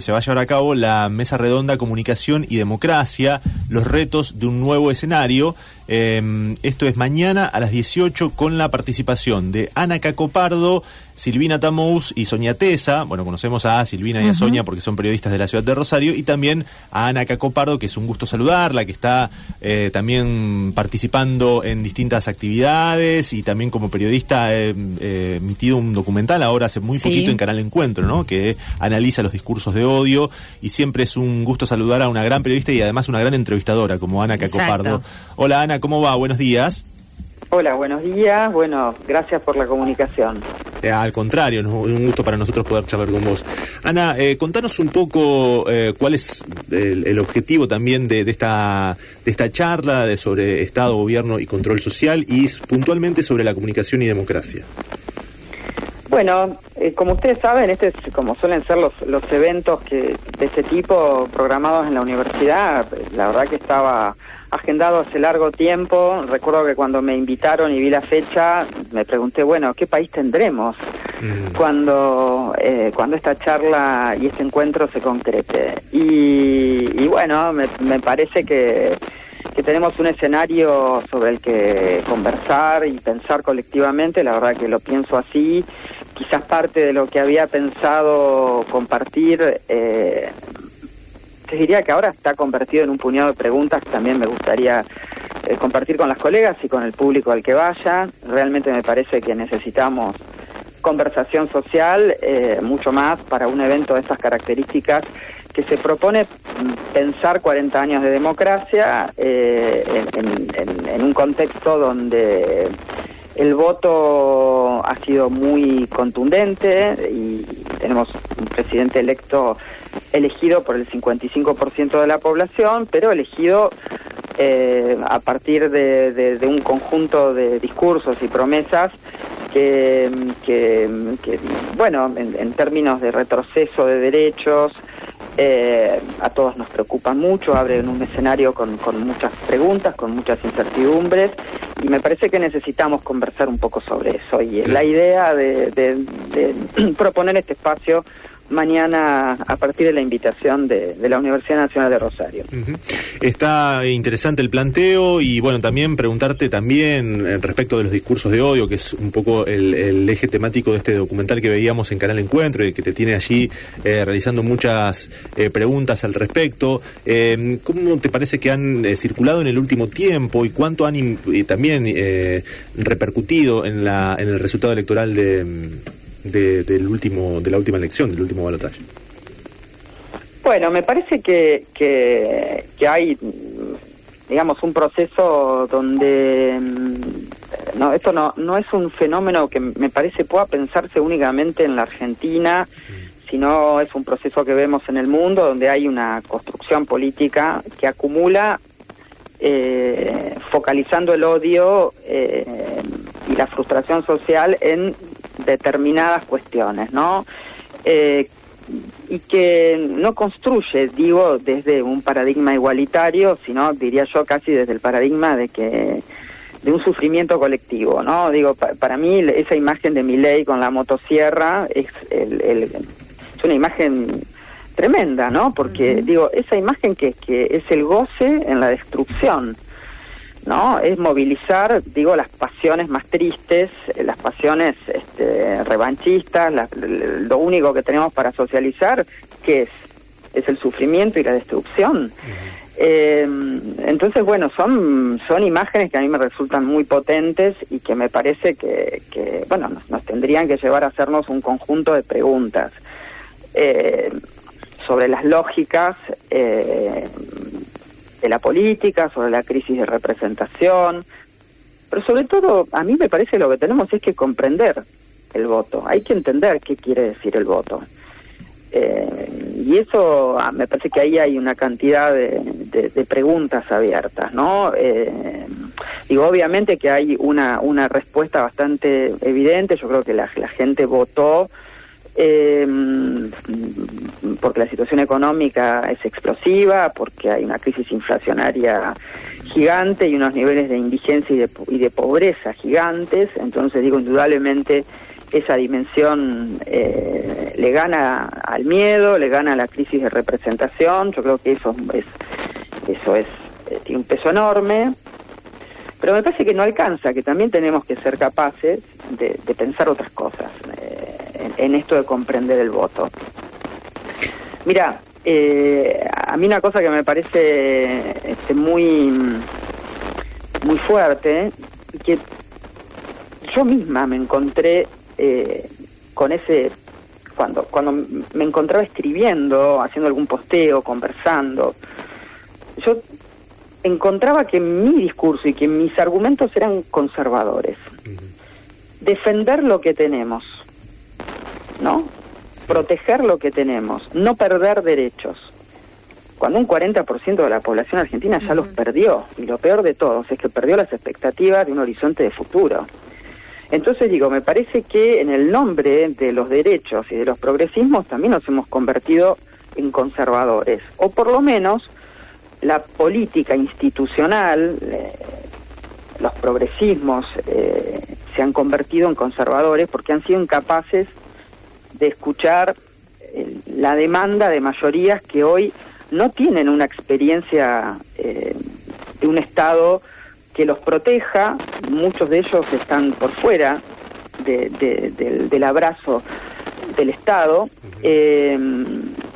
se va a llevar a cabo la mesa redonda Comunicación y Democracia, los retos de un nuevo escenario. Eh, esto es mañana a las 18 con la participación de Ana Cacopardo, Silvina Tamous y Sonia Tesa. Bueno, conocemos a Silvina y a Sonia porque son periodistas de la ciudad de Rosario. Y también a Ana Cacopardo, que es un gusto saludarla, que está eh, también participando en distintas actividades y también como periodista ha eh, emitido un documental ahora hace muy poquito en Canal Encuentro, ¿no? Que analiza los discursos de odio y siempre es un gusto saludar a una gran periodista y además una gran entrevistadora como Ana Cacopardo. Hola Ana, ¿cómo va? Buenos días. Hola, buenos días. Bueno, gracias por la comunicación. Eh, al contrario, un gusto para nosotros poder charlar con vos. Ana, eh, contanos un poco eh, cuál es el, objetivo también de, esta, de esta charla de sobre Estado, Gobierno y Control Social y puntualmente sobre la comunicación y democracia. Bueno, como ustedes saben, este es como suelen ser los, los eventos que de este tipo programados en la universidad. La verdad que estaba agendado hace largo tiempo. Recuerdo que cuando me invitaron y vi la fecha, me pregunté, bueno, ¿qué país tendremos mm. cuando, eh, cuando esta charla y este encuentro se concrete? Y, bueno, me, parece que, que tenemos un escenario sobre el que conversar y pensar colectivamente. La verdad que lo pienso así. Quizás parte de lo que había pensado compartir eh, te diría que ahora está convertido en un puñado de preguntas que también me gustaría eh, compartir con las colegas y con el público al que vaya. Realmente me parece que necesitamos conversación social, eh, mucho más para un evento de estas características que se propone pensar 40 años de democracia eh, en, un contexto donde el voto ha sido muy contundente y tenemos un presidente electo elegido por el 55% de la población, pero elegido eh, a partir de, un conjunto de discursos y promesas que, bueno, en, términos de retroceso de derechos, eh, a todos nos preocupan mucho, abren un escenario con, muchas preguntas, con muchas incertidumbres, y me parece que necesitamos conversar un poco sobre eso. Y la idea de proponer este espacio mañana a partir de la invitación de, la Universidad Nacional de Rosario. Está interesante el planteo y bueno, también preguntarte también eh, respecto de los discursos de odio, que es un poco el, eje temático de este documental que veíamos en Canal Encuentro y que te tiene allí eh, realizando muchas eh, preguntas al respecto. ¿Cómo te parece que han circulado en el último tiempo y cuánto han también repercutido en, la, en el resultado electoral de de, del último, de la última elección, del último balotaje? Bueno, me parece que, que, hay, digamos, un proceso donde mm, no, esto no, no es un fenómeno que me parece pueda pensarse únicamente en la Argentina, sino es un proceso que vemos en el mundo donde hay una construcción política que acumula, eh, focalizando el odio eh, y la frustración social en determinadas cuestiones, ¿no? Eh, y que no construye, digo, desde un paradigma igualitario, sino diría yo casi desde el paradigma de que de un sufrimiento colectivo, ¿no? Digo, para mí esa imagen de ley con la motosierra es, el, es una imagen tremenda, ¿no? Porque, digo, esa imagen que, que es el goce en la destrucción, ¿no? Es movilizar, digo, las pasiones más tristes, eh, las pasiones este, revanchistas, lo único que tenemos para socializar, que es? Es el sufrimiento y la destrucción. Eh, entonces, bueno, son, son imágenes que a mí me resultan muy potentes y que me parece que, que bueno, nos, tendrían que llevar a hacernos un conjunto de preguntas eh, sobre las lógicas de la política, sobre la crisis de representación, pero sobre todo a mí me parece lo que tenemos es que comprender el voto, hay que entender qué quiere decir el voto. Eh, y eso ah, me parece que ahí hay una cantidad de, preguntas abiertas, ¿no? Eh, digo, obviamente que hay una, una respuesta bastante evidente, yo creo que la, la gente votó eh, porque la situación económica es explosiva, porque hay una crisis inflacionaria gigante y unos niveles de indigencia y de, y de pobreza gigantes. Entonces digo, indudablemente esa dimensión eh, le gana al miedo, le gana a la crisis de representación, yo creo que eso es, eh, tiene un peso enorme, pero me parece que no alcanza, que también tenemos que ser capaces de, pensar otras cosas en, esto de comprender el voto. Mira, a mí una cosa que me parece este, muy, muy fuerte, que yo misma me encontré eh, con ese cuando cuando me encontraba escribiendo, haciendo algún posteo, conversando, yo encontraba que mi discurso y que mis argumentos eran conservadores. Defender lo que tenemos, ¿no? Proteger lo que tenemos, no perder derechos. Cuando un 40% de la población argentina ya los perdió, y lo peor de todos es que perdió las expectativas de un horizonte de futuro. Entonces digo, me parece que en el nombre de los derechos y de los progresismos también nos hemos convertido en conservadores, o por lo menos la política institucional, eh, los progresismos eh, se han convertido en conservadores porque han sido incapaces de escuchar eh, la demanda de mayorías que hoy no tienen una experiencia de un Estado que los proteja, muchos de ellos están por fuera del, abrazo del Estado, eh,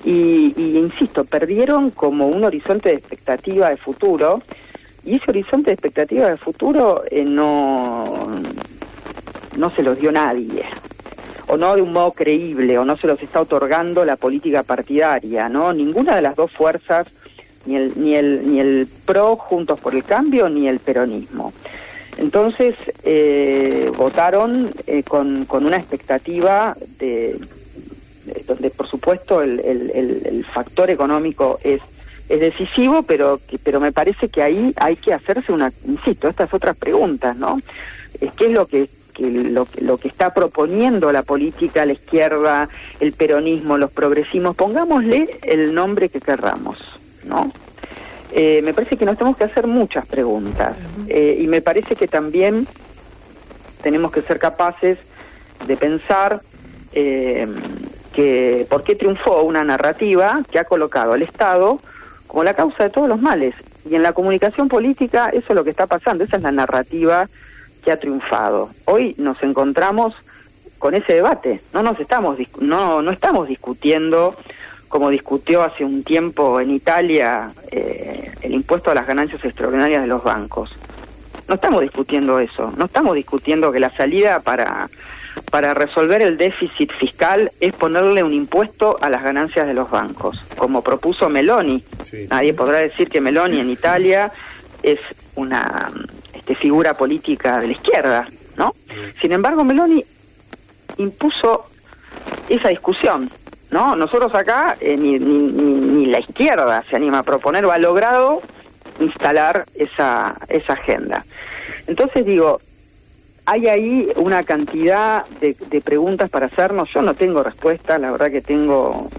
y, insisto, perdieron como un horizonte de expectativa de futuro, y ese horizonte de expectativa de futuro eh, no, no se los dio nadie o no de un modo creíble, o no se los está otorgando la política partidaria, ¿no? Ninguna de las dos fuerzas ni el, ni el, ni el PRO Juntos por el Cambio, ni el peronismo. Entonces eh, votaron eh, con, con, una expectativa de, donde por supuesto el, el, el, factor económico es, es decisivo, pero, pero me parece que ahí hay que hacerse una, insisto, estas otras preguntas, ¿no? ¿Qué es lo que, que lo, lo, que está proponiendo la política, la izquierda, el peronismo, los progresismos? Pongámosle el nombre que querramos. ¿no? Eh, me parece que nos tenemos que hacer muchas preguntas eh, y me parece que también tenemos que ser capaces de pensar eh, que por qué triunfó una narrativa que ha colocado al Estado como la causa de todos los males. Y en la comunicación política eso es lo que está pasando, esa es la narrativa que ha triunfado. Hoy nos encontramos con ese debate, no nos estamos no no estamos discutiendo como discutió hace un tiempo en Italia eh, el impuesto a las ganancias extraordinarias de los bancos. No estamos discutiendo eso, no estamos discutiendo que la salida para, para resolver el déficit fiscal es ponerle un impuesto a las ganancias de los bancos, como propuso Meloni. Nadie podrá decir que Meloni en Italia es una este, figura política de la izquierda, ¿no? Sin embargo, Meloni impuso esa discusión ¿no? Nosotros acá, eh, ni, ni, ni, la izquierda se anima a proponer o ha logrado instalar esa, esa agenda. Entonces digo, hay ahí una cantidad de, de preguntas para hacernos. Yo no tengo respuesta, la verdad que tengo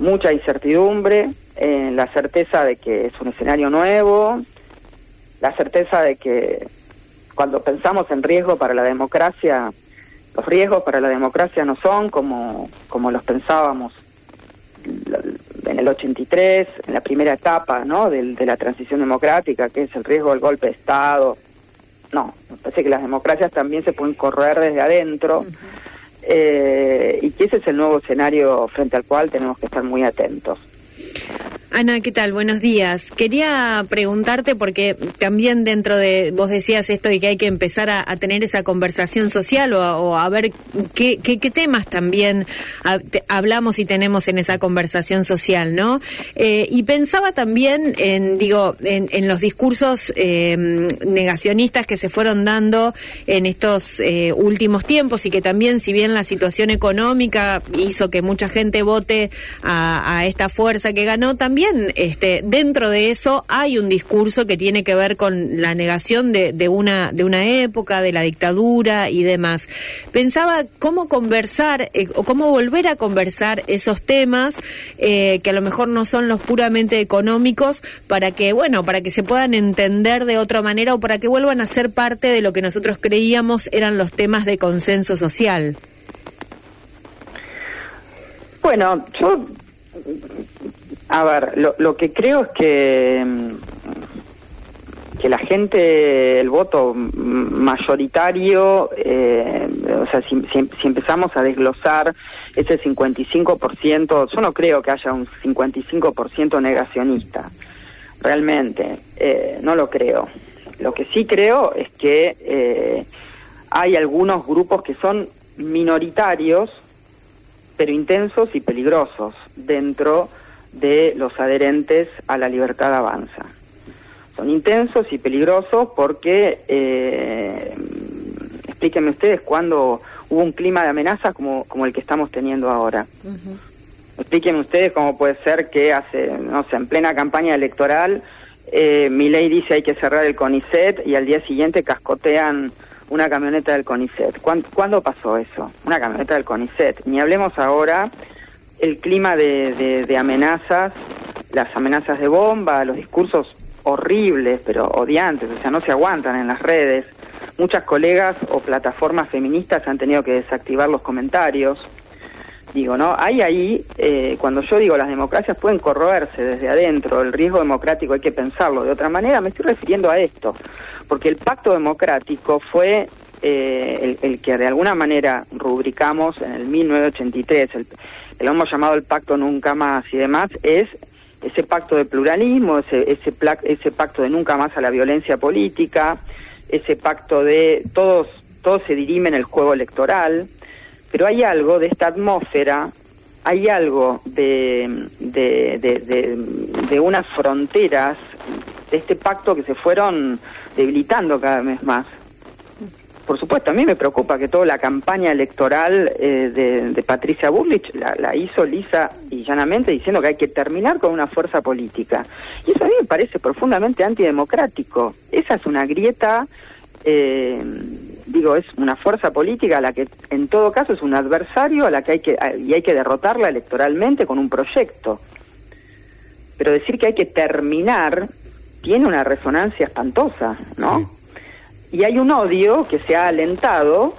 mucha incertidumbre, eh, la certeza de que es un escenario nuevo, la certeza de que cuando pensamos en riesgo para la democracia, los riesgos para la democracia no son como, como los pensábamos en el 83, en la primera etapa ¿no? de, la transición democrática, que es el riesgo del golpe de Estado. No, me parece que las democracias también se pueden correr desde adentro eh, y que ese es el nuevo escenario frente al cual tenemos que estar muy atentos. Ana, ¿qué tal? Buenos días. Quería preguntarte porque también dentro de, vos decías esto y que hay que empezar a, tener esa conversación social o a, ver qué, temas también hablamos y tenemos en esa conversación social, ¿no? Eh, y pensaba también en, digo, en, los discursos em, negacionistas que se fueron dando en estos eh, últimos tiempos y que también, si bien la situación económica hizo que mucha gente vote a, a esta fuerza que ganó, también este, dentro de eso hay un discurso que tiene que ver con la negación de, una, de una época, de la dictadura y demás. Pensaba cómo conversar eh, o cómo volver a conversar esos temas eh, que a lo mejor no son los puramente económicos para que, bueno, para que se puedan entender de otra manera o para que vuelvan a ser parte de lo que nosotros creíamos eran los temas de consenso social. Bueno, yo, a ver, lo, lo que creo es que mm, que la gente, el voto mayoritario, eh, o sea, si, si, empezamos a desglosar ese 55%, yo no creo que haya un 55% negacionista, realmente, eh, no lo creo. Lo que sí creo es que eh, hay algunos grupos que son minoritarios, pero intensos y peligrosos dentro de los adherentes a la libertad avanza son intensos y peligrosos porque, eh, explíquenme ustedes, cuando hubo un clima de amenazas como, como el que estamos teniendo ahora. Explíquenme ustedes cómo puede ser que hace, no sé, en plena campaña electoral, eh, mi ley dice hay que cerrar el CONICET y al día siguiente cascotean una camioneta del CONICET. ¿Cuándo, pasó eso? Una camioneta del CONICET. Ni hablemos ahora el clima de, de amenazas, las amenazas de bomba, los discursos horribles, pero odiantes, o sea, no se aguantan en las redes. Muchas colegas o plataformas feministas han tenido que desactivar los comentarios. Digo, ¿no? Hay ahí, eh, cuando yo digo las democracias pueden corroerse desde adentro, el riesgo democrático hay que pensarlo de otra manera, me estoy refiriendo a esto, porque el pacto democrático fue eh, el, que de alguna manera rubricamos en el 1983, el, lo hemos llamado el pacto nunca más y demás, es ese pacto de pluralismo, ese, ese, ese pacto de nunca más a la violencia política, ese pacto de todos, todos se dirimen el juego electoral, pero hay algo de esta atmósfera, hay algo de, de unas fronteras de este pacto que se fueron debilitando cada vez más por supuesto, a mí me preocupa que toda la campaña electoral eh, de, Patricia Burlich la, hizo lisa y llanamente diciendo que hay que terminar con una fuerza política. Y eso a mí me parece profundamente antidemocrático. Esa es una grieta, eh, digo, es una fuerza política a la que en todo caso es un adversario a la que hay que, y hay que derrotarla electoralmente con un proyecto. Pero decir que hay que terminar tiene una resonancia espantosa, ¿no? Y hay un odio que se ha alentado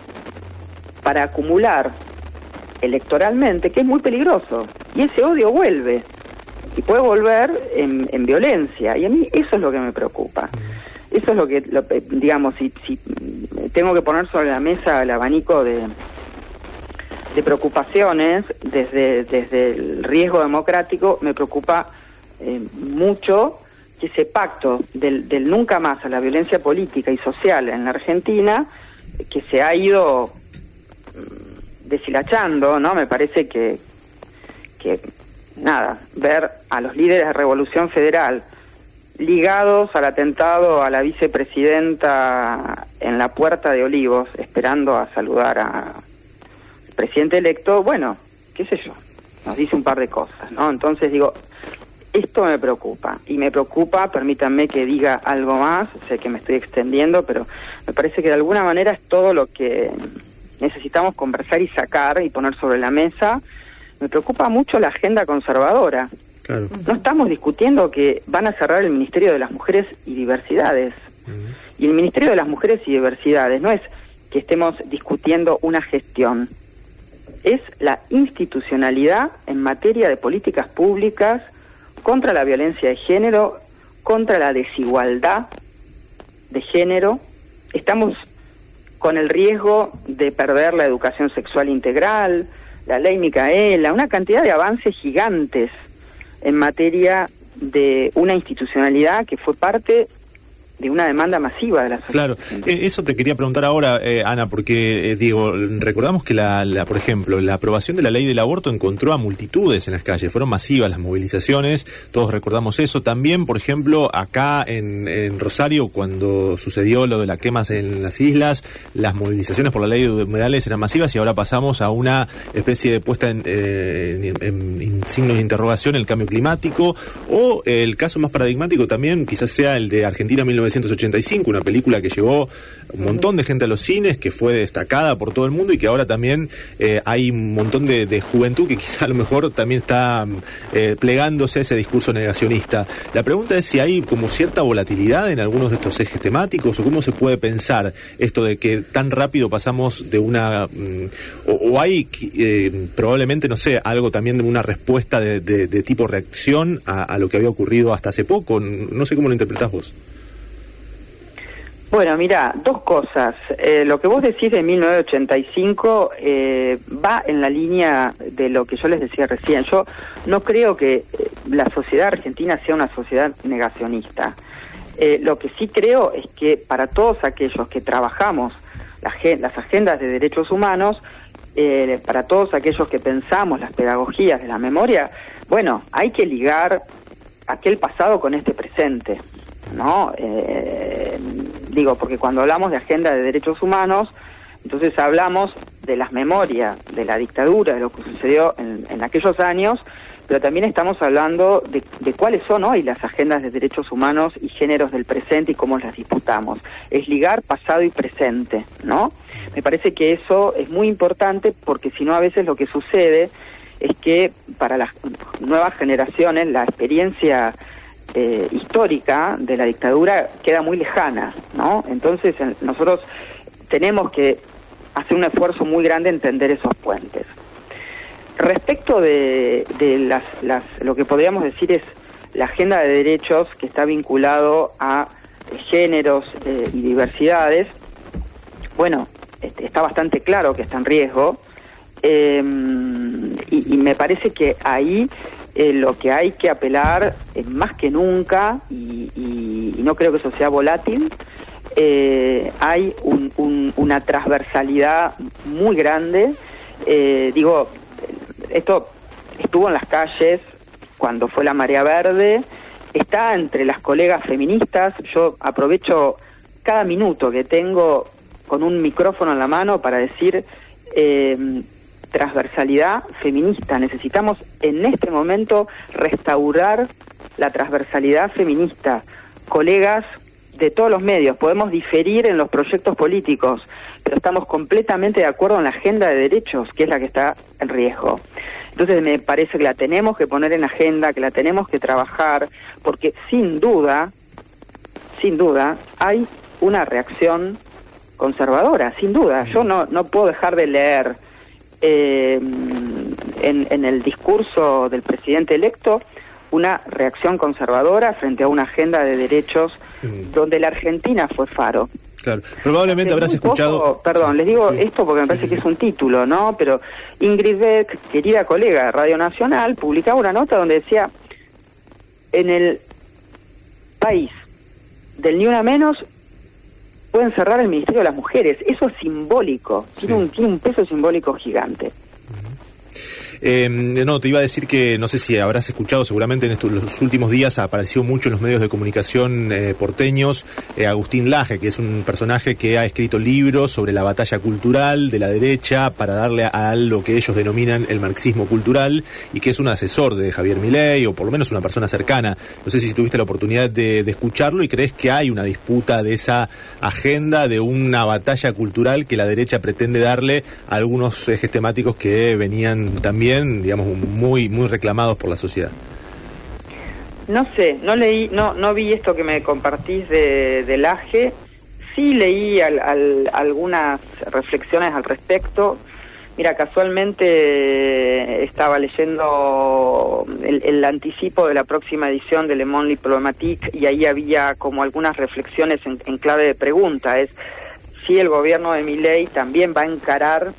para acumular electoralmente, que es muy peligroso. Y ese odio vuelve. Y puede volver en, violencia. Y a mí eso es lo que me preocupa. Eso es lo que, digamos, si, si tengo que poner sobre la mesa el abanico de, de preocupaciones desde, desde el riesgo democrático, me preocupa eh, mucho que ese pacto del, del, nunca más a la violencia política y social en la Argentina, que se ha ido mm, deshilachando, ¿no? Me parece que, que, nada, ver a los líderes de Revolución Federal ligados al atentado a la vicepresidenta en la Puerta de Olivos, esperando a saludar al presidente electo, bueno, qué sé yo, nos dice un par de cosas, ¿no? Entonces digo, esto me preocupa y me preocupa, permítanme que diga algo más, sé que me estoy extendiendo, pero me parece que de alguna manera es todo lo que necesitamos conversar y sacar y poner sobre la mesa. Me preocupa mucho la agenda conservadora. No estamos discutiendo que van a cerrar el Ministerio de las Mujeres y Diversidades. Y el Ministerio de las Mujeres y Diversidades no es que estemos discutiendo una gestión, es la institucionalidad en materia de políticas públicas, contra la violencia de género, contra la desigualdad de género. Estamos con el riesgo de perder la educación sexual integral, la ley Micaela, una cantidad de avances gigantes en materia de una institucionalidad que fue parte de una demanda masiva de la. Claro, e, eso te quería preguntar ahora, eh, Ana, porque eh, digo, recordamos que la, por ejemplo, la aprobación de la ley del aborto encontró a multitudes en las calles, fueron masivas las movilizaciones, todos recordamos eso. También, por ejemplo, acá en, Rosario, cuando sucedió lo de las quemas en las islas, las movilizaciones por la ley de humedales eran masivas y ahora pasamos a una especie de puesta en, eh, signos de interrogación el cambio climático, o el caso más paradigmático también quizás sea el de Argentina 19 1985, una película que llevó un montón de gente a los cines, que fue destacada por todo el mundo y que ahora también eh, hay un montón de, juventud que quizá a lo mejor también está eh, plegándose a ese discurso negacionista. La pregunta es si hay como cierta volatilidad en algunos de estos ejes temáticos o cómo se puede pensar esto de que tan rápido pasamos de una... Mm, o, hay eh, probablemente, no sé, algo también de una respuesta de, tipo reacción a, a lo que había ocurrido hasta hace poco. No sé cómo lo interpretás vos. Bueno, mira, dos cosas. Eh, lo que vos decís de 1985 eh, va en la línea de lo que yo les decía recién. Yo no creo que eh, la sociedad argentina sea una sociedad negacionista. lo que sí creo es que para todos aquellos que trabajamos las agendas de derechos humanos, para todos aquellos que pensamos las pedagogías de la memoria, bueno, hay que ligar aquel pasado con este presente. ¿no? Eh, digo, porque cuando hablamos de agenda de derechos humanos, entonces hablamos de las memorias, de la dictadura, de lo que sucedió en, aquellos años, pero también estamos hablando de, cuáles son hoy las agendas de derechos humanos y géneros del presente y cómo las disputamos. Es ligar pasado y presente, ¿no? Me parece que eso es muy importante porque si no a veces lo que sucede es que para las nuevas generaciones la experiencia eh, histórica de la dictadura queda muy lejana, ¿no? Entonces nosotros tenemos que hacer un esfuerzo muy grande en entender esos puentes. Respecto de, las, lo que podríamos decir es la agenda de derechos que está vinculado a géneros eh, y diversidades, bueno, este, está bastante claro que está en riesgo eh, y, y, me parece que ahí eh, lo que hay que apelar es más que nunca, y, no creo que eso sea volátil, eh, hay una transversalidad muy grande. Eh, digo, esto estuvo en las calles cuando fue la marea verde, está entre las colegas feministas, yo aprovecho cada minuto que tengo con un micrófono en la mano para decir transversalidad feminista. Necesitamos en este momento restaurar la transversalidad feminista. Colegas de todos los medios, podemos diferir en los proyectos políticos, pero estamos completamente de acuerdo en la agenda de derechos, que es la que está en riesgo. Entonces me parece que la tenemos que poner en agenda, que la tenemos que trabajar, porque sin duda, sin duda, hay una reacción conservadora, sin duda. Yo no, no puedo dejar de leer eh, en, el discurso del presidente electo una reacción conservadora frente a una agenda de derechos mm. donde la Argentina fue faro. Claro, probablemente habrás escuchado. perdón, les digo esto porque me parece que es un título, ¿no? Pero Ingrid Beck, querida colega de Radio Nacional, publicaba una nota donde decía: en el país del ni una menos pueden cerrar el Ministerio de las Mujeres. Eso es simbólico, tiene, un, tiene un peso simbólico gigante. Eh, no, te iba a decir que no sé si habrás escuchado, seguramente en estos los últimos días apareció mucho en los medios de comunicación eh, porteños eh, Agustín Laje, que es un personaje que ha escrito libros sobre la batalla cultural de la derecha para darle a, lo que ellos denominan el marxismo cultural y que es un asesor de Javier Milei o por lo menos una persona cercana. No sé si tuviste la oportunidad de, de escucharlo y crees que hay una disputa de esa agenda, de una batalla cultural que la derecha pretende darle a algunos ejes temáticos que venían también digamos, muy, muy reclamados por la sociedad. No sé, no leí, no, no vi esto que me compartís de, del AGE, sí leí algunas reflexiones al respecto. Mira, casualmente estaba leyendo el, anticipo de la próxima edición de Le Monde Diplomatique y ahí había como algunas reflexiones en, en clave de pregunta. Es si el gobierno de Miley también va a encarar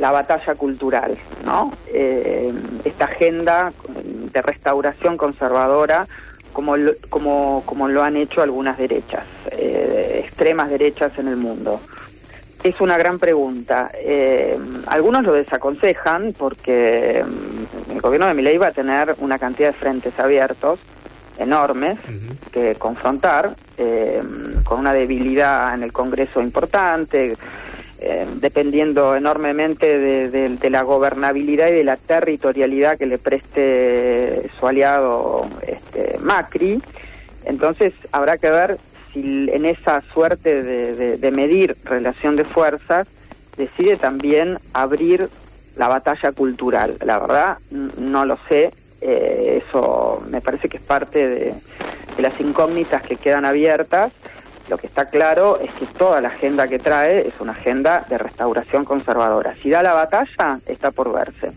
la batalla cultural, ¿no? Eh, esta agenda de restauración conservadora como lo, como, como lo han hecho algunas derechas, eh, extremas derechas en el mundo. Es una gran pregunta. Eh, algunos lo desaconsejan porque mm, el gobierno de Milei va a tener una cantidad de frentes abiertos enormes que confrontar, con una debilidad en el Congreso importante, eh, dependiendo enormemente de, la gobernabilidad y de la territorialidad que le preste su aliado este, Macri. Entonces habrá que ver si en esa suerte de, medir relación de fuerzas decide también abrir la batalla cultural. La verdad, no lo sé, eh, eso me parece que es parte de, las incógnitas que quedan abiertas. Lo que está claro es que toda la agenda que trae es una agenda de restauración conservadora. Si da la batalla, está por verse.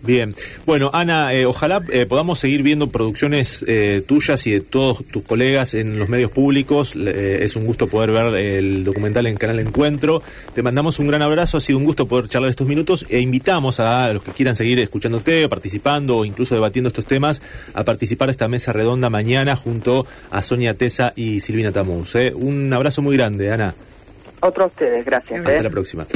Bien, bueno, Ana, eh, ojalá eh, podamos seguir viendo producciones eh, tuyas y de todos tus colegas en los medios públicos. es un gusto poder ver el documental en Canal Encuentro. Te mandamos un gran abrazo, ha sido un gusto poder charlar estos minutos e invitamos a los que quieran seguir escuchándote, participando o incluso debatiendo estos temas a participar de esta mesa redonda mañana junto a Sonia Tesa y Silvina Tamuz. Un abrazo muy grande, Ana. Otro a ustedes, gracias. Hasta la próxima.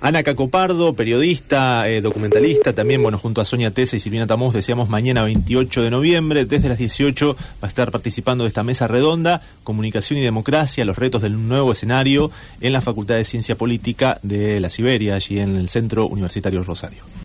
Ana Cacopardo, periodista, eh, documentalista, también, bueno, junto a Sonia Tesa y Silvina Tamuz, decíamos mañana 28 de noviembre, desde las 18 va a estar participando de esta mesa redonda, Comunicación y Democracia, los retos del nuevo escenario en la Facultad de Ciencia Política de la Siberia, allí en el Centro Universitario Rosario.